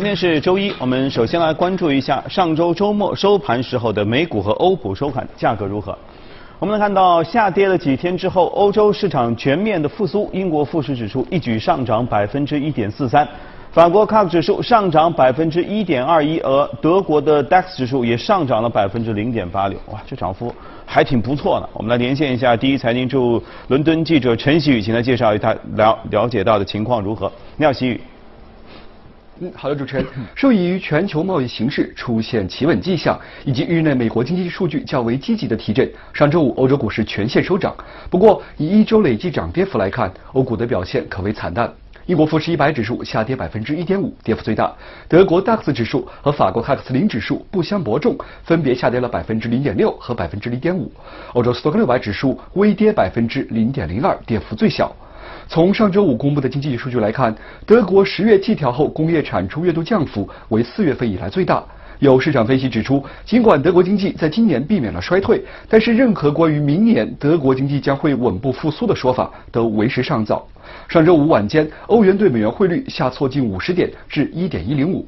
今天是周一，我们首先来关注一下上周周末收盘时候的美股和欧普收盘价格如何。我们能看到，下跌了几天之后，欧洲市场全面的复苏，英国富时指数一举上涨百分之一点四三，法国 CAC 指数上涨百分之一点二一，而德国的 DAX 指数也上涨了百分之零点八六，哇，这涨幅还挺不错的。我们来连线一下第一财经驻伦敦记者陈喜宇，请他介绍一下了了解到的情况如何。你好，喜宇。嗯，好的，主持人。受益于全球贸易形势出现企稳迹象，以及日内美国经济数据较为积极的提振，上周五欧洲股市全线收涨。不过，以一周累计涨跌幅来看，欧股的表现可谓惨淡。英国富时一百指数下跌百分之一点五，跌幅最大。德国 DAX 指数和法国 CAC 零指数不相伯仲，分别下跌了百分之零点六和百分之零点五。欧洲斯托克六百指数微跌百分之零点零二，跌幅最小。从上周五公布的经济数据来看，德国十月季调后工业产出月度降幅为四月份以来最大。有市场分析指出，尽管德国经济在今年避免了衰退，但是任何关于明年德国经济将会稳步复苏的说法都为时尚早。上周五晚间，欧元对美元汇率下挫近五十点，至一点一零五。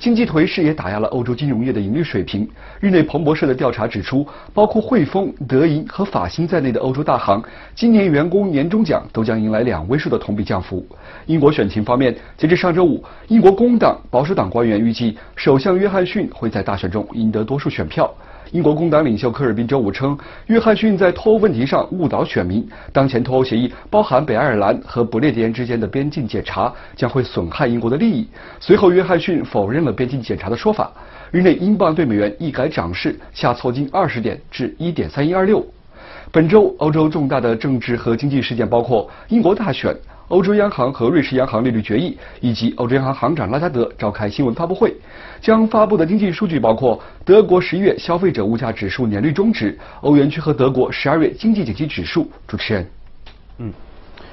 经济颓势也打压了欧洲金融业的盈利水平。日内彭博社的调查指出，包括汇丰、德银和法兴在内的欧洲大行，今年员工年终奖都将迎来两位数的同比降幅。英国选情方面，截至上周五，英国工党、保守党官员预计，首相约翰逊会在大选中赢得多数选票。英国工党领袖科尔宾周五称，约翰逊在脱欧问题上误导选民。当前脱欧协议包含北爱尔兰和不列颠之间的边境检查，将会损害英国的利益。随后，约翰逊否认了边境检查的说法。日内，英镑对美元一改涨势，下挫近二十点至一点三一二六。本周，欧洲重大的政治和经济事件包括英国大选。欧洲央行和瑞士央行利率决议，以及欧洲央行行长拉加德召开新闻发布会，将发布的经济数据包括德国十一月消费者物价指数年率终值、欧元区和德国十二月经济景气指数。主持人，嗯。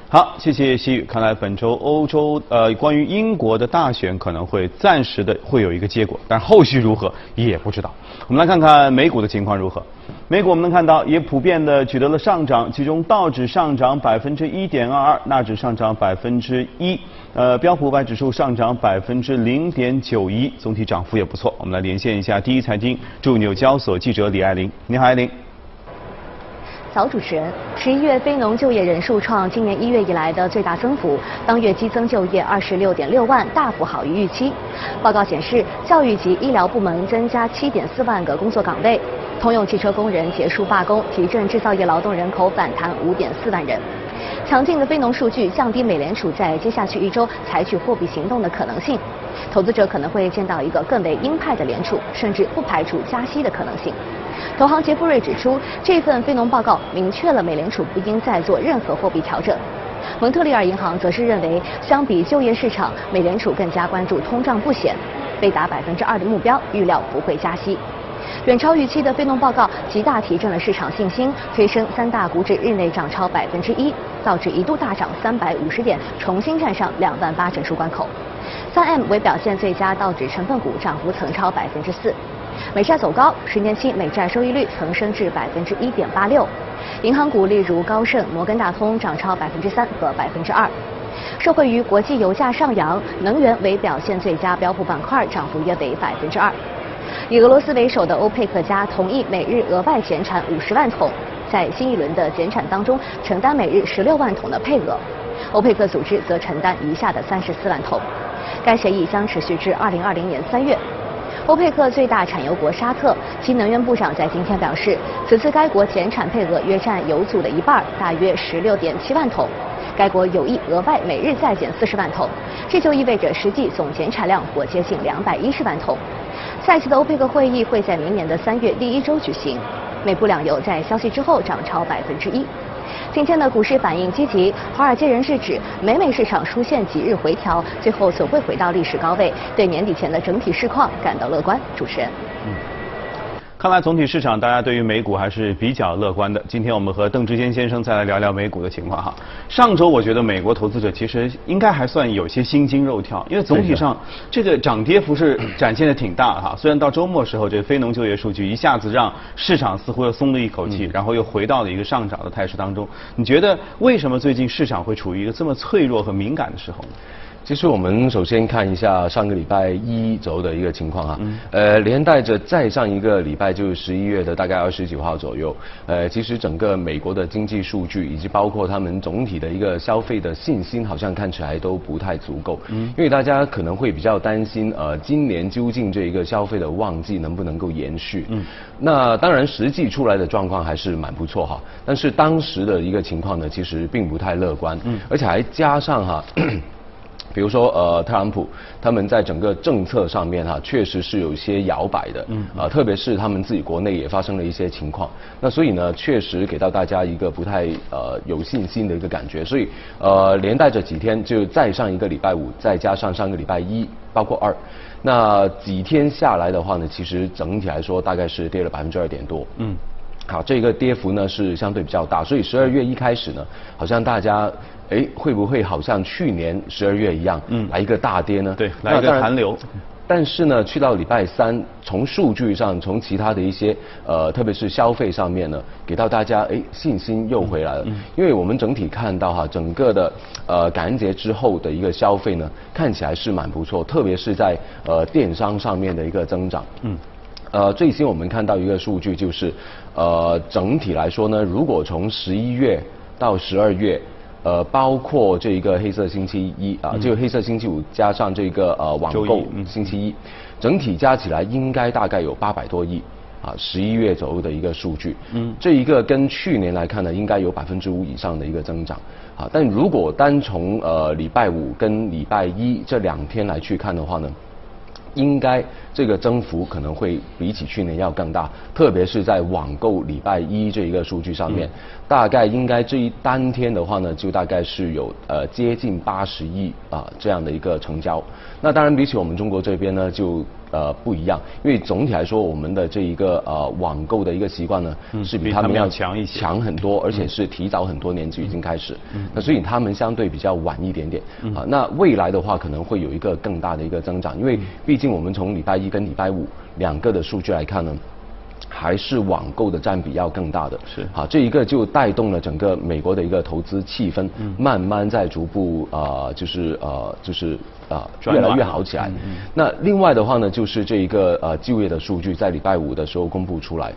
好，谢谢西宇。看来本周欧洲呃，关于英国的大选可能会暂时的会有一个结果，但后续如何也不知道。我们来看看美股的情况如何。美股我们能看到也普遍的取得了上涨，其中道指上涨百分之一点二二，纳指上涨百分之一，呃，标普五百指数上涨百分之零点九一，总体涨幅也不错。我们来连线一下第一财经驻纽交所记者李爱玲。你好，爱玲。早，主持人，十一月非农就业人数创今年一月以来的最大增幅，当月激增就业二十六点六万，大幅好于预期。报告显示，教育及医疗部门增加七点四万个工作岗位，通用汽车工人结束罢工，提振制造业劳动人口反弹五点四万人。强劲的非农数据降低美联储在接下去一周采取货币行动的可能性，投资者可能会见到一个更为鹰派的联储，甚至不排除加息的可能性。投行杰弗瑞指出，这份非农报告明确了美联储不应再做任何货币调整。蒙特利尔银行则是认为，相比就业市场，美联储更加关注通胀不显，被达百分之二的目标，预料不会加息。远超预期的非农报告极大提振了市场信心，推升三大股指日内涨超百分之一，道指一度大涨三百五十点，重新站上两万八整数关口。三 M 为表现最佳道指成分股，涨幅曾超百分之四。美债走高，十年期美债收益率曾升至百分之一点八六。银行股例如高盛、摩根大通涨超百分之三和百分之二。受惠于国际油价上扬，能源为表现最佳标普板块，涨幅约为百分之二。以俄罗斯为首的欧佩克加同意每日额外减产五十万桶，在新一轮的减产当中承担每日十六万桶的配额。欧佩克组织则承担余下的三十四万桶。该协议将持续至二零二零年三月。欧佩克最大产油国沙特，其能源部长在今天表示，此次该国减产配额约占油组的一半，大约十六点七万桶。该国有意额外每日再减四十万桶，这就意味着实际总减产量或接近两百一十万桶。下一次的欧佩克会议会在明年的三月第一周举行。美布两油在消息之后涨超百分之一。今天的股市反应积极，华尔街人士指美美市场出现几日回调，最后总会回到历史高位，对年底前的整体市况感到乐观。主持人。嗯看来总体市场大家对于美股还是比较乐观的。今天我们和邓志坚先生再来聊聊美股的情况哈。上周我觉得美国投资者其实应该还算有些心惊肉跳，因为总体上这个涨跌幅是展现的挺大哈。虽然到周末时候这非农就业数据一下子让市场似乎又松了一口气，然后又回到了一个上涨的态势当中。你觉得为什么最近市场会处于一个这么脆弱和敏感的时候呢？其实我们首先看一下上个礼拜一周的一个情况啊，呃，连带着再上一个礼拜就是十一月的大概二十九号左右，呃，其实整个美国的经济数据以及包括他们总体的一个消费的信心，好像看起来都不太足够，嗯，因为大家可能会比较担心，呃，今年究竟这一个消费的旺季能不能够延续，嗯，那当然实际出来的状况还是蛮不错哈，但是当时的一个情况呢，其实并不太乐观，嗯，而且还加上哈。比如说，呃，特朗普他们在整个政策上面哈，确实是有一些摇摆的，嗯，啊，特别是他们自己国内也发生了一些情况，那所以呢，确实给到大家一个不太呃有信心的一个感觉，所以呃，连带着几天就再上一个礼拜五，再加上上个礼拜一，包括二，那几天下来的话呢，其实整体来说大概是跌了百分之二点多，嗯，好，这个跌幅呢是相对比较大，所以十二月一开始呢，好像大家。哎，会不会好像去年十二月一样，嗯，来一个大跌呢？对，来一个寒流。但是呢，去到礼拜三，从数据上，从其他的一些呃，特别是消费上面呢，给到大家哎信心又回来了。嗯。因为我们整体看到哈，整个的呃感恩节之后的一个消费呢，看起来是蛮不错，特别是在呃电商上面的一个增长。嗯。呃，最新我们看到一个数据就是，呃，整体来说呢，如果从十一月到十二月。呃，包括这一个黑色星期一啊，就黑色星期五加上这个呃网购星期一，整体加起来应该大概有八百多亿啊，十一月左右的一个数据。嗯，这一个跟去年来看呢，应该有百分之五以上的一个增长啊。但如果单从呃礼拜五跟礼拜一这两天来去看的话呢？应该这个增幅可能会比起去年要更大，特别是在网购礼拜一这一个数据上面，大概应该这一当天的话呢，就大概是有呃接近八十亿啊这样的一个成交。那当然比起我们中国这边呢，就。呃，不一样，因为总体来说，我们的这一个呃网购的一个习惯呢，是比他们要强一些，强很多，而且是提早很多年就已经开始。那所以他们相对比较晚一点点。啊，那未来的话可能会有一个更大的一个增长，因为毕竟我们从礼拜一跟礼拜五两个的数据来看呢。还是网购的占比要更大的，是。好，这一个就带动了整个美国的一个投资气氛，慢慢在逐步啊，就是呃，就是啊，越来越好起来。那另外的话呢，就是这一个呃就业的数据在礼拜五的时候公布出来。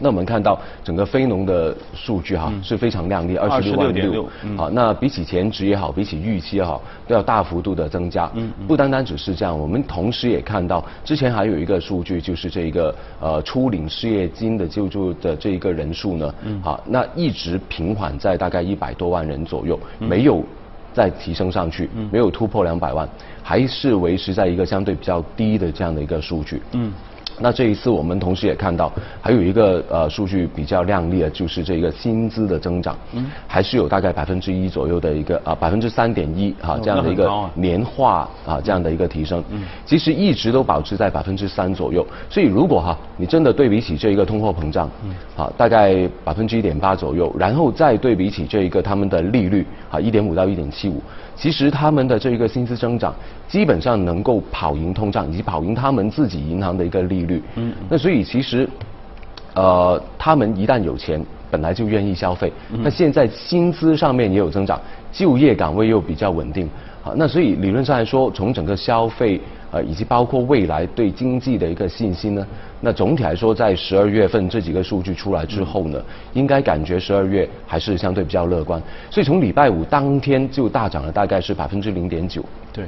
那我们看到整个非农的数据哈是非常亮丽，二十六万六，好，那比起前值也好，比起预期也好，都要大幅度的增加。嗯，不单单只是这样，我们同时也看到之前还有一个数据，就是这一个呃初领失业金的救助的这一个人数呢，好，那一直平缓在大概一百多万人左右，没有再提升上去，没有突破两百万，还是维持在一个相对比较低的这样的一个数据。嗯。那这一次我们同时也看到，还有一个呃数据比较亮丽的，就是这个薪资的增长，嗯，还是有大概百分之一左右的一个啊百分之三点一哈这样的一个年化啊这样的一个提升，嗯，其实一直都保持在百分之三左右，所以如果哈你真的对比起这一个通货膨胀，嗯，啊大概百分之一点八左右，然后再对比起这一个他们的利率啊一点五到一点七五。其实他们的这一个薪资增长，基本上能够跑赢通胀，以及跑赢他们自己银行的一个利率。嗯。那所以其实，呃，他们一旦有钱，本来就愿意消费。那现在薪资上面也有增长，就业岗位又比较稳定。好，那所以理论上来说，从整个消费。呃，以及包括未来对经济的一个信心呢？那总体来说，在十二月份这几个数据出来之后呢，应该感觉十二月还是相对比较乐观。所以从礼拜五当天就大涨了，大概是百分之零点九。对。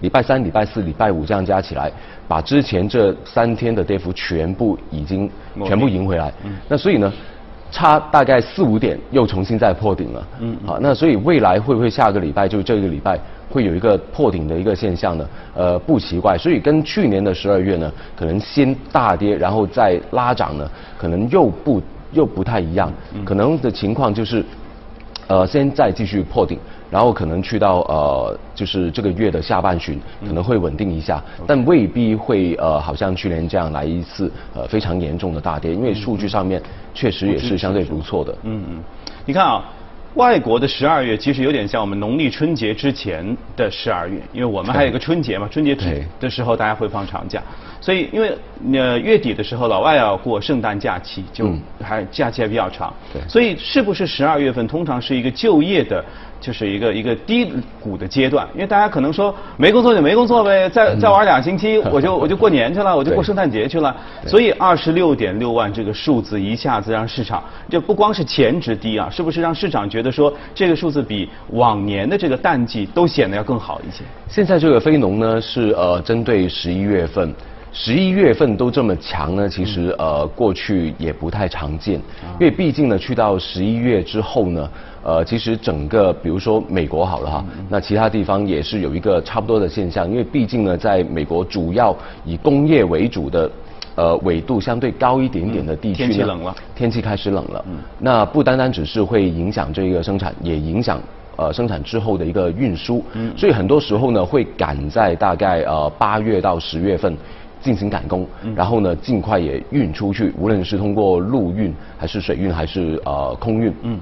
礼拜三、礼拜四、礼拜五这样加起来，把之前这三天的跌幅全部已经全部赢回来。嗯。那所以呢，差大概四五点又重新再破顶了。嗯。好，那所以未来会不会下个礼拜就这个礼拜？会有一个破顶的一个现象呢，呃，不奇怪。所以跟去年的十二月呢，可能先大跌，然后再拉涨呢，可能又不又不太一样。可能的情况就是，呃，先再继续破顶，然后可能去到呃，就是这个月的下半旬，可能会稳定一下，但未必会呃，好像去年这样来一次呃非常严重的大跌，因为数据上面确实也是相对不错的。嗯嗯，你看啊。外国的十二月其实有点像我们农历春节之前的十二月，因为我们还有一个春节嘛，春节之的时候大家会放长假，所以因为呃月底的时候老外要过圣诞假期，就还假期还比较长，所以是不是十二月份通常是一个就业的？就是一个一个低谷的阶段，因为大家可能说没工作就没工作呗，再再玩两星期 我就我就过年去了，我就过圣诞节去了。所以二十六点六万这个数字一下子让市场就不光是前值低啊，是不是让市场觉得说这个数字比往年的这个淡季都显得要更好一些？现在这个非农呢是呃针对十一月份。十一月份都这么强呢，其实呃过去也不太常见，因为毕竟呢去到十一月之后呢，呃其实整个比如说美国好了哈，那其他地方也是有一个差不多的现象，因为毕竟呢在美国主要以工业为主的，呃纬度相对高一点点的地区天气冷了，天气开始冷了，那不单单只是会影响这个生产，也影响呃生产之后的一个运输，所以很多时候呢会赶在大概呃八月到十月份。进行赶工，然后呢，尽快也运出去，无论是通过陆运还是水运还是呃空运，嗯，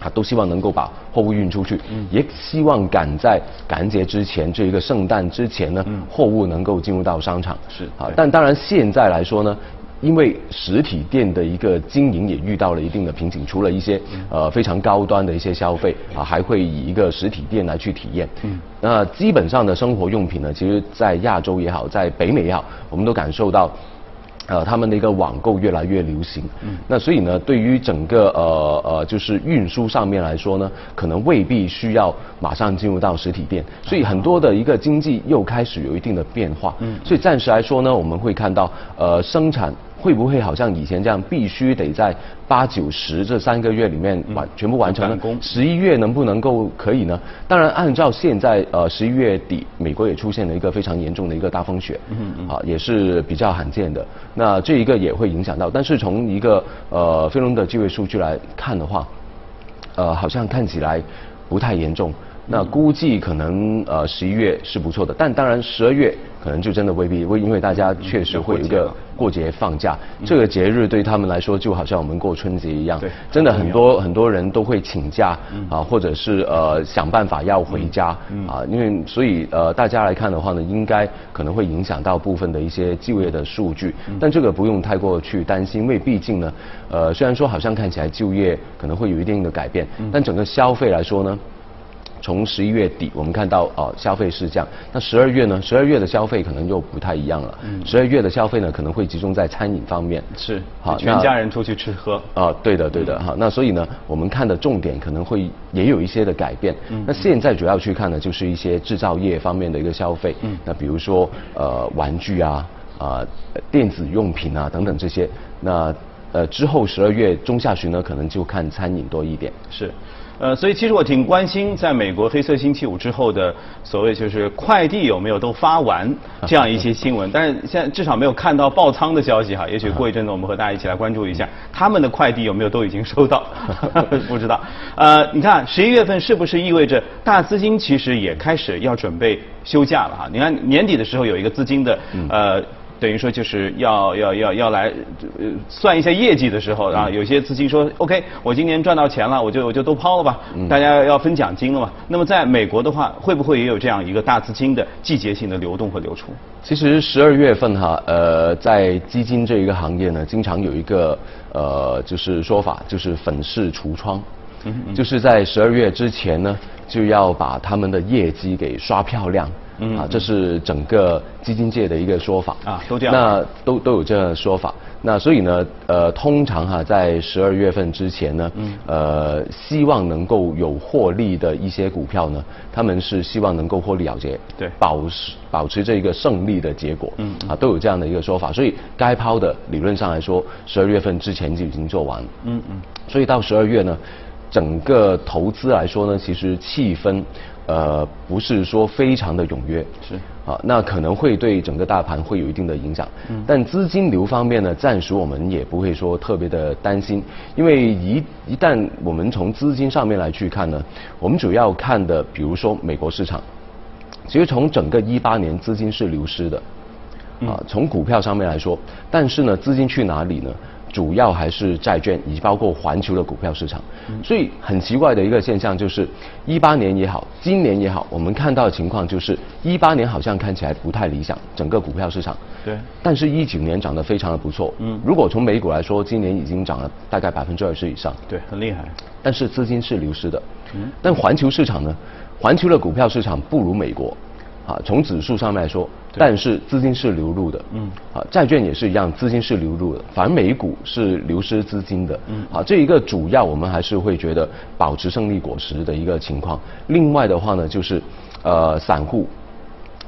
啊，都希望能够把货物运出去，嗯，也希望赶在感恩节之前，这一个圣诞之前呢，货物能够进入到商场，是啊，但当然现在来说呢。因为实体店的一个经营也遇到了一定的瓶颈，除了一些呃非常高端的一些消费啊，还会以一个实体店来去体验。嗯，那基本上的生活用品呢，其实，在亚洲也好，在北美也好，我们都感受到。呃，他们的一个网购越来越流行，嗯，那所以呢，对于整个呃呃，就是运输上面来说呢，可能未必需要马上进入到实体店，所以很多的一个经济又开始有一定的变化，嗯，所以暂时来说呢，我们会看到呃生产。会不会好像以前这样，必须得在八九十这三个月里面完全部完成呢？十一月能不能够可以呢？当然，按照现在呃十一月底，美国也出现了一个非常严重的一个大风雪，啊，也是比较罕见的。那这一个也会影响到，但是从一个呃非农的就业数据来看的话，呃，好像看起来不太严重。那估计可能呃十一月是不错的，但当然十二月可能就真的未必，为因为大家确实会有一个过节放假，这个节日对他们来说就好像我们过春节一样，真的很多很多人都会请假啊，或者是呃想办法要回家啊，因为所以呃大家来看的话呢，应该可能会影响到部分的一些就业的数据，但这个不用太过去担心，因为毕竟呢，呃虽然说好像看起来就业可能会有一定的改变，但整个消费来说呢。从十一月底，我们看到哦，消费是这样。那十二月呢？十二月的消费可能又不太一样了。十二月的消费呢，可能会集中在餐饮方面。是，好，全家人出去吃喝。啊，对的，对的，哈。那所以呢，我们看的重点可能会也有一些的改变。嗯那现在主要去看的就是一些制造业方面的一个消费。嗯。那比如说呃，玩具啊，啊，电子用品啊等等这些。那呃，之后十二月中下旬呢，可能就看餐饮多一点。是。呃，所以其实我挺关心，在美国黑色星期五之后的所谓就是快递有没有都发完这样一些新闻，但是现在至少没有看到爆仓的消息哈。也许过一阵子我们和大家一起来关注一下，他们的快递有没有都已经收到，不知道。呃，你看十一月份是不是意味着大资金其实也开始要准备休假了哈？你看年底的时候有一个资金的呃。等于说就是要要要要来算一下业绩的时候啊，有些资金说 OK，我今年赚到钱了，我就我就都抛了吧，大家要分奖金了嘛。那么在美国的话，会不会也有这样一个大资金的季节性的流动和流出？其实十二月份哈，呃，在基金这一个行业呢，经常有一个呃就是说法，就是粉饰橱窗，就是在十二月之前呢，就要把他们的业绩给刷漂亮。嗯啊，这是整个基金界的一个说法啊，都这样。那都都有这样的说法。那所以呢，呃，通常哈，在十二月份之前呢，嗯，呃，希望能够有获利的一些股票呢，他们是希望能够获利了结，对，保持保持这一个胜利的结果，嗯，啊，都有这样的一个说法。所以该抛的理论上来说，十二月份之前就已经做完，嗯嗯。所以到十二月呢，整个投资来说呢，其实气氛。呃，不是说非常的踊跃，是。啊，那可能会对整个大盘会有一定的影响。嗯，但资金流方面呢，暂时我们也不会说特别的担心，因为一一旦我们从资金上面来去看呢，我们主要看的，比如说美国市场，其实从整个一八年资金是流失的，啊，从股票上面来说，但是呢，资金去哪里呢？主要还是债券，以及包括环球的股票市场。所以很奇怪的一个现象就是，一八年也好，今年也好，我们看到的情况就是，一八年好像看起来不太理想，整个股票市场。对。但是，一九年涨得非常的不错。嗯。如果从美股来说，今年已经涨了大概百分之二十以上。对，很厉害。但是资金是流失的。嗯。但环球市场呢？环球的股票市场不如美国。啊，从指数上面来说，但是资金是流入的，嗯，啊，债券也是一样，资金是流入的，反而美股是流失资金的，嗯，啊，这一个主要我们还是会觉得保持胜利果实的一个情况。另外的话呢，就是呃，散户。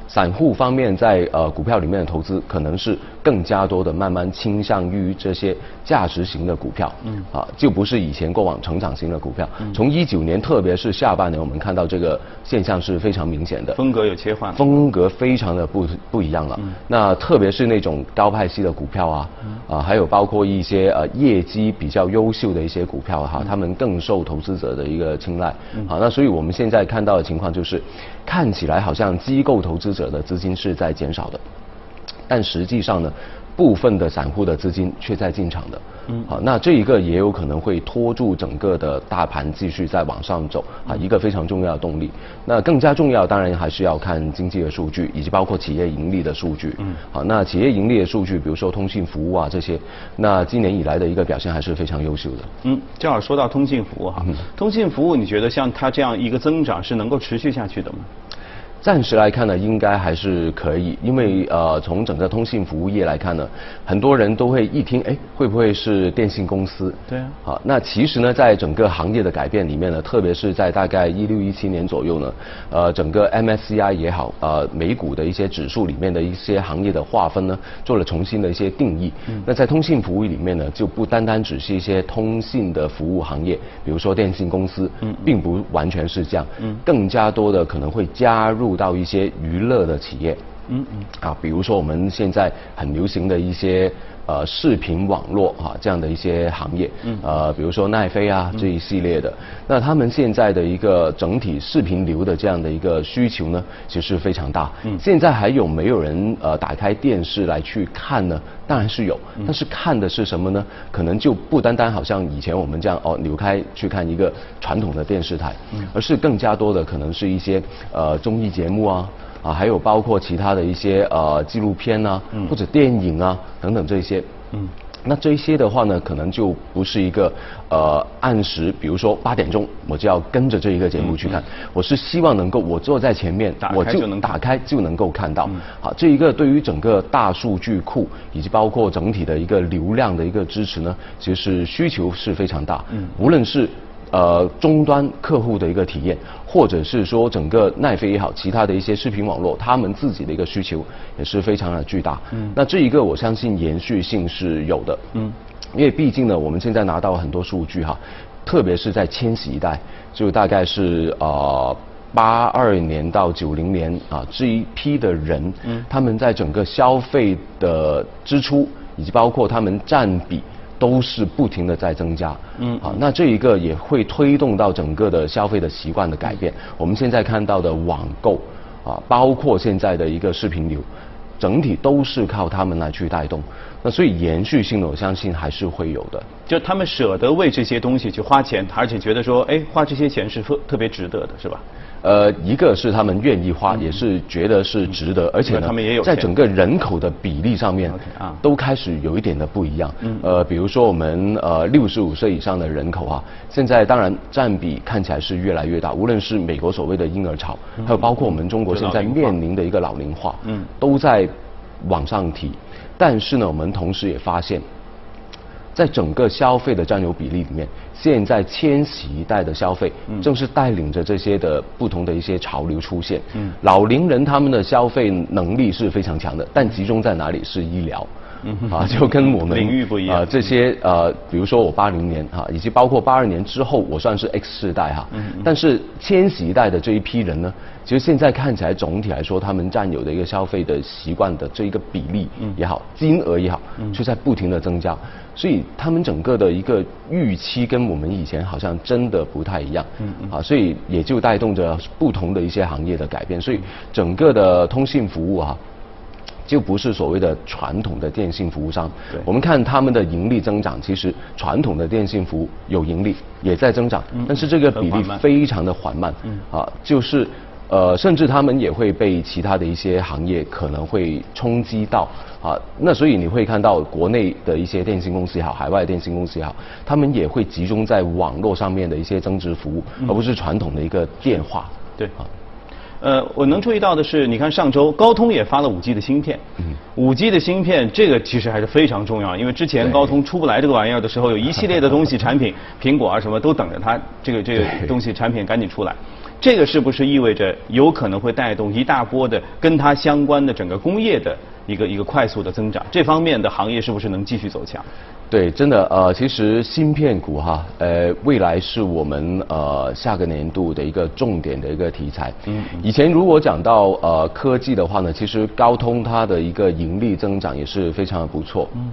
散户方面在呃股票里面的投资，可能是更加多的慢慢倾向于这些价值型的股票，嗯，啊，就不是以前过往成长型的股票。从一九年，特别是下半年，我们看到这个现象是非常明显的。风格有切换。风格非常的不不一样了。那特别是那种高派系的股票啊，啊，还有包括一些呃业绩比较优秀的一些股票哈，他们更受投资者的一个青睐。好，那所以我们现在看到的情况就是，看起来好像机构投资。者的资金是在减少的，但实际上呢，部分的散户的资金却在进场的。嗯，好，那这一个也有可能会拖住整个的大盘继续再往上走啊，一个非常重要的动力。那更加重要，当然还是要看经济的数据，以及包括企业盈利的数据。嗯，好，那企业盈利的数据，比如说通信服务啊这些，那今年以来的一个表现还是非常优秀的。嗯，正好说到通信服务哈，通信服务你觉得像它这样一个增长是能够持续下去的吗？暂时来看呢，应该还是可以，因为呃，从整个通信服务业来看呢，很多人都会一听，哎，会不会是电信公司？对啊。好，那其实呢，在整个行业的改变里面呢，特别是在大概一六一七年左右呢，呃，整个 MSCI 也好，呃，美股的一些指数里面的一些行业的划分呢，做了重新的一些定义。嗯。那在通信服务里面呢，就不单单只是一些通信的服务行业，比如说电信公司，嗯，并不完全是这样，嗯，更加多的可能会加入。到一些娱乐的企业，嗯嗯，啊，比如说我们现在很流行的一些呃视频网络哈这样的一些行业，嗯，呃，比如说奈飞啊这一系列的，那他们现在的一个整体视频流的这样的一个需求呢，其实非常大。嗯，现在还有没有人呃打开电视来去看呢？当然是有，但是看的是什么呢？可能就不单单好像以前我们这样哦扭开去看一个传统的电视台，而是更加多的可能是一些呃综艺节目啊啊，还有包括其他的一些呃纪录片啊或者电影啊等等这些。嗯那这些的话呢，可能就不是一个呃按时，比如说八点钟我就要跟着这一个节目去看，我是希望能够我坐在前面，我就能打开就能够看到。好，这一个对于整个大数据库以及包括整体的一个流量的一个支持呢，其实需求是非常大。嗯，无论是。呃，终端客户的一个体验，或者是说整个奈飞也好，其他的一些视频网络，他们自己的一个需求也是非常的巨大。嗯，那这一个我相信延续性是有的。嗯，因为毕竟呢，我们现在拿到很多数据哈，特别是在千禧一代，就大概是呃八二年到九零年啊这一批的人，嗯，他们在整个消费的支出以及包括他们占比。都是不停的在增加，嗯，好，那这一个也会推动到整个的消费的习惯的改变。我们现在看到的网购，啊，包括现在的一个视频流，整体都是靠他们来去带动。那所以延续性的，我相信还是会有的。就他们舍得为这些东西去花钱，而且觉得说，哎，花这些钱是特特别值得的，是吧？呃，一个是他们愿意花，也是觉得是值得，而且呢，他们也有在整个人口的比例上面，啊，都开始有一点的不一样。嗯。呃，比如说我们呃六十五岁以上的人口啊，现在当然占比看起来是越来越大，无论是美国所谓的婴儿潮，还有包括我们中国现在面临的一个老龄化，嗯，都在往上提。但是呢，我们同时也发现。在整个消费的占有比例里面，现在千禧一代的消费正是带领着这些的不同的一些潮流出现。嗯，老龄人他们的消费能力是非常强的，但集中在哪里是医疗。啊，就跟我们 领域不一样啊，这些呃，比如说我八零年哈，以及包括八二年之后，我算是 X 世代哈。嗯嗯。但是千禧一代的这一批人呢，其实现在看起来总体来说，他们占有的一个消费的习惯的这一个比例也好，金额也好，就在不停的增加。所以他们整个的一个预期跟我们以前好像真的不太一样。嗯嗯。啊，所以也就带动着不同的一些行业的改变。所以整个的通信服务哈。就不是所谓的传统的电信服务商。对我们看他们的盈利增长，其实传统的电信服务有盈利，也在增长，但是这个比例非常的缓慢。嗯啊，就是呃，甚至他们也会被其他的一些行业可能会冲击到。啊，那所以你会看到国内的一些电信公司也好，海外的电信公司也好，他们也会集中在网络上面的一些增值服务，而不是传统的一个电话。对啊。呃，我能注意到的是，你看上周高通也发了 5G 的芯片。嗯。5G 的芯片这个其实还是非常重要，因为之前高通出不来这个玩意儿的时候，有一系列的东西产品，苹果啊什么都等着它这个这个东西产品赶紧出来。这个是不是意味着有可能会带动一大波的跟它相关的整个工业的一个一个快速的增长？这方面的行业是不是能继续走强？对，真的，呃，其实芯片股哈，呃，未来是我们呃下个年度的一个重点的一个题材。嗯，以前如果讲到呃科技的话呢，其实高通它的一个盈利增长也是非常的不错。嗯，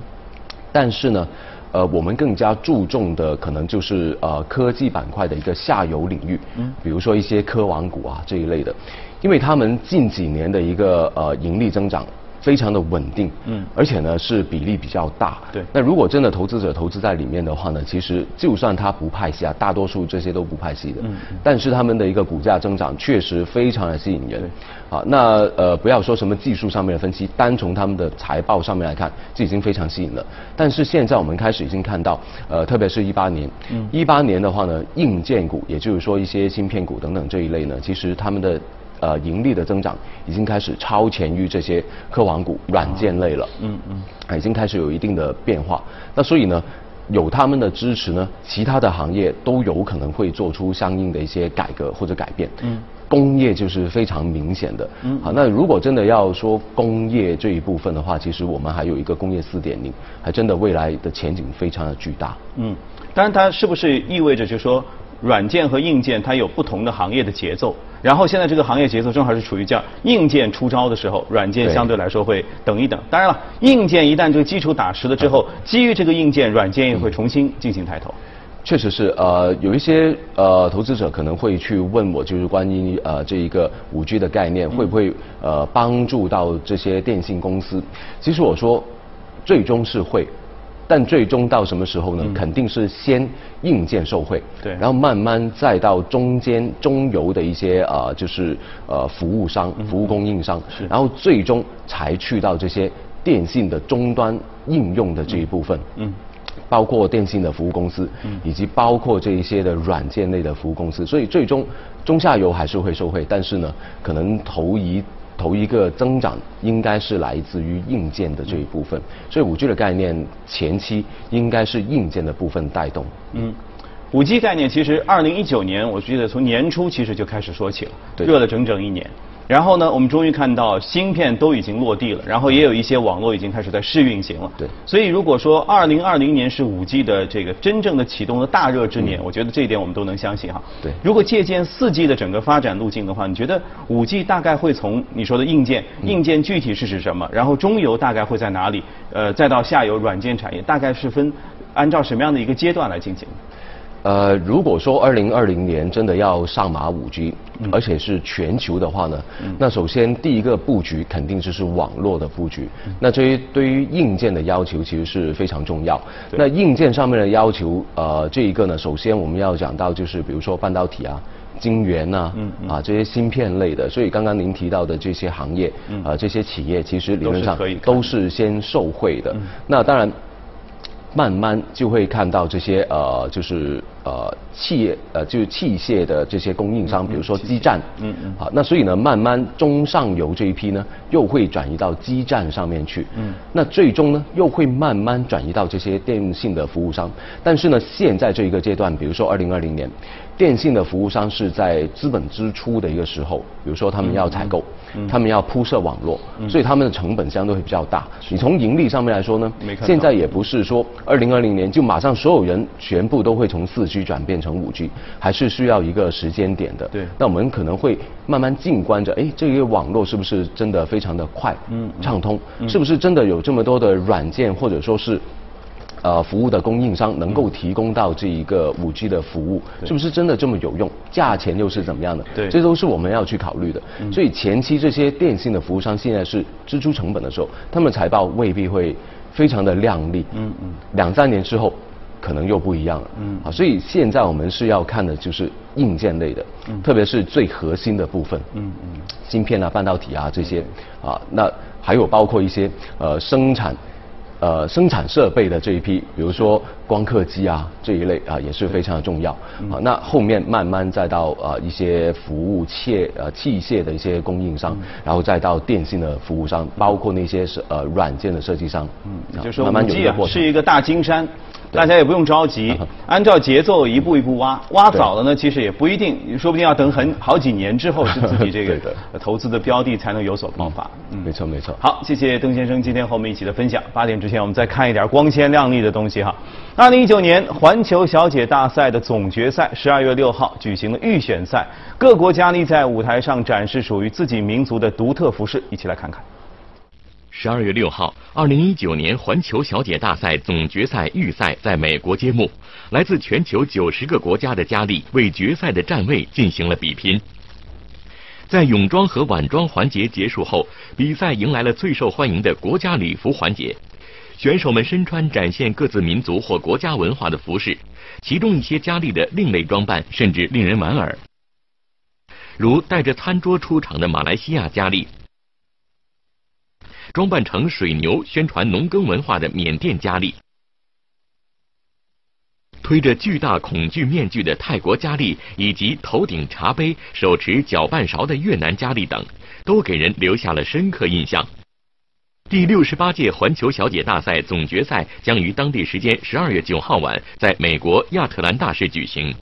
但是呢。呃，我们更加注重的可能就是呃科技板块的一个下游领域，嗯，比如说一些科网股啊这一类的，因为他们近几年的一个呃盈利增长非常的稳定，嗯，而且呢是比例比较大，对。那如果真的投资者投资在里面的话呢，其实就算他不派息啊，大多数这些都不派息的，嗯，但是他们的一个股价增长确实非常的吸引人，啊，那呃不要说什么技术上面的分析，单从他们的财报上面来看，这已经非常吸引了。但是现在我们开始已经看到，呃，特别是一八年，一八年的话呢，硬件股，也就是说一些芯片股等等这一类呢，其实他们的呃盈利的增长已经开始超前于这些科网股、软件类了。嗯嗯，啊，已经开始有一定的变化。那所以呢，有他们的支持呢，其他的行业都有可能会做出相应的一些改革或者改变。嗯。工业就是非常明显的，嗯，好，那如果真的要说工业这一部分的话，其实我们还有一个工业四点零，还真的未来的前景非常的巨大。嗯，当然它是不是意味着就是说软件和硬件它有不同的行业的节奏？然后现在这个行业节奏正好是处于这样硬件出招的时候，软件相对来说会等一等。当然了，硬件一旦这个基础打实了之后，基于这个硬件，软件也会重新进行抬头。确实是，呃，有一些呃投资者可能会去问我，就是关于呃这一个五 G 的概念会不会呃帮助到这些电信公司？其实我说，最终是会，但最终到什么时候呢？肯定是先硬件受惠，对然后慢慢再到中间中游的一些呃就是呃服务商、服务供应商，然后最终才去到这些电信的终端应用的这一部分。嗯。包括电信的服务公司，以及包括这一些的软件类的服务公司，所以最终中下游还是会受惠，但是呢，可能头一头一个增长应该是来自于硬件的这一部分，所以五 G 的概念前期应该是硬件的部分带动。嗯。五 G 概念其实二零一九年，我记得从年初其实就开始说起了，对热了整整一年。然后呢，我们终于看到芯片都已经落地了，然后也有一些网络已经开始在试运行了。对所以如果说二零二零年是五 G 的这个真正的启动的大热之年，我觉得这一点我们都能相信哈。对如果借鉴四 G 的整个发展路径的话，你觉得五 G 大概会从你说的硬件，硬件具体是指什么？然后中游大概会在哪里？呃，再到下游软件产业，大概是分按照什么样的一个阶段来进行？呃，如果说二零二零年真的要上马五 G，、而且是全球的话呢，那首先第一个布局肯定就是网络的布局。那这于对于硬件的要求其实是非常重要。那硬件上面的要求，呃，这一个呢，首先我们要讲到就是比如说半导体啊。晶圆呐、啊，这些芯片类的，所以刚刚您提到的这些行业，啊，这些企业其实理论上都是先受惠的。那当然，慢慢就会看到这些呃，就是呃企业呃就是器械的这些供应商，比如说基站，嗯嗯，好，那所以呢，慢慢中上游这一批呢，又会转移到基站上面去，嗯，那最终呢，又会慢慢转移到这些电信的服务商。但是呢，现在这一个阶段，比如说二零二零年，电信的服务商是在资本支出的一个时候，比如说他们要采购，他们要铺设网络，所以他们的成本相对会比较大。你从盈利上面来说呢没看，现在也不是说二零二零年就马上所有人全部都会从四 G 转变成五 G，还是需要一个时间点的。对。那我们可能会慢慢静观着，哎，这个网络是不是真的非常的快，嗯，畅通，是不是真的有这么多的软件或者说是。呃服务的供应商能够提供到这一个五 G 的服务，是不是真的这么有用？价钱又是怎么样的？对这都是我们要去考虑的。所以前期这些电信的服务商现在是支出成本的时候，他们财报未必会非常的亮丽。嗯嗯。两三年之后。可能又不一样了，嗯，啊，所以现在我们是要看的就是硬件类的，嗯，特别是最核心的部分，嗯嗯，芯片啊、半导体啊这些，啊，那还有包括一些呃生产。呃，生产设备的这一批，比如说光刻机啊这一类啊，也是非常的重要。啊，那后面慢慢再到呃一些服务器呃器械的一些供应商，然后再到电信的服务商，包括那些是呃软件的设计商。嗯，就是说五 G 啊是一个大金山。大家也不用着急，按照节奏一步一步挖，挖早了呢，其实也不一定，说不定要等很好几年之后，是自己这个投资的标的才能有所爆发。嗯，没错没错。好，谢谢邓先生今天和我们一起的分享。八点之前我们再看一点光鲜亮丽的东西哈。二零一九年环球小姐大赛的总决赛十二月六号举行了预选赛，各国佳丽在舞台上展示属于自己民族的独特服饰，一起来看看。十二月六号，二零一九年环球小姐大赛总决赛预赛在美国揭幕。来自全球九十个国家的佳丽为决赛的站位进行了比拼。在泳装和晚装环节结束后，比赛迎来了最受欢迎的国家礼服环节。选手们身穿展现各自民族或国家文化的服饰，其中一些佳丽的另类装扮甚至令人莞尔，如带着餐桌出场的马来西亚佳丽。装扮成水牛宣传农耕文化的缅甸佳丽，推着巨大恐惧面具的泰国佳丽，以及头顶茶杯、手持搅拌勺的越南佳丽等，都给人留下了深刻印象。第六十八届环球小姐大赛总决赛将于当地时间十二月九号晚在美国亚特兰大市举行。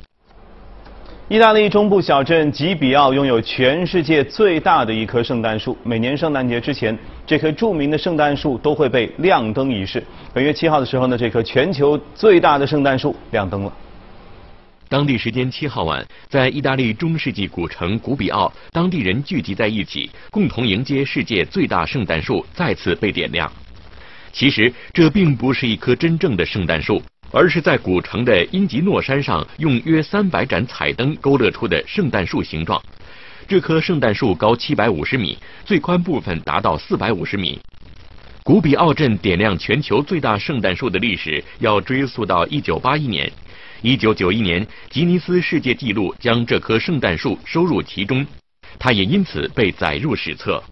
意大利中部小镇吉比奥拥有全世界最大的一棵圣诞树。每年圣诞节之前，这棵著名的圣诞树都会被亮灯仪式。本月七号的时候呢，这棵全球最大的圣诞树亮灯了。当地时间七号晚，在意大利中世纪古城古比奥，当地人聚集在一起，共同迎接世界最大圣诞树再次被点亮。其实，这并不是一棵真正的圣诞树。而是在古城的因吉诺山上，用约三百盏彩灯勾勒出的圣诞树形状。这棵圣诞树高七百五十米，最宽部分达到四百五十米。古比奥镇点亮全球最大圣诞树的历史要追溯到一九八一年。一九九一年，吉尼斯世界纪录将这棵圣诞树收入其中，它也因此被载入史册。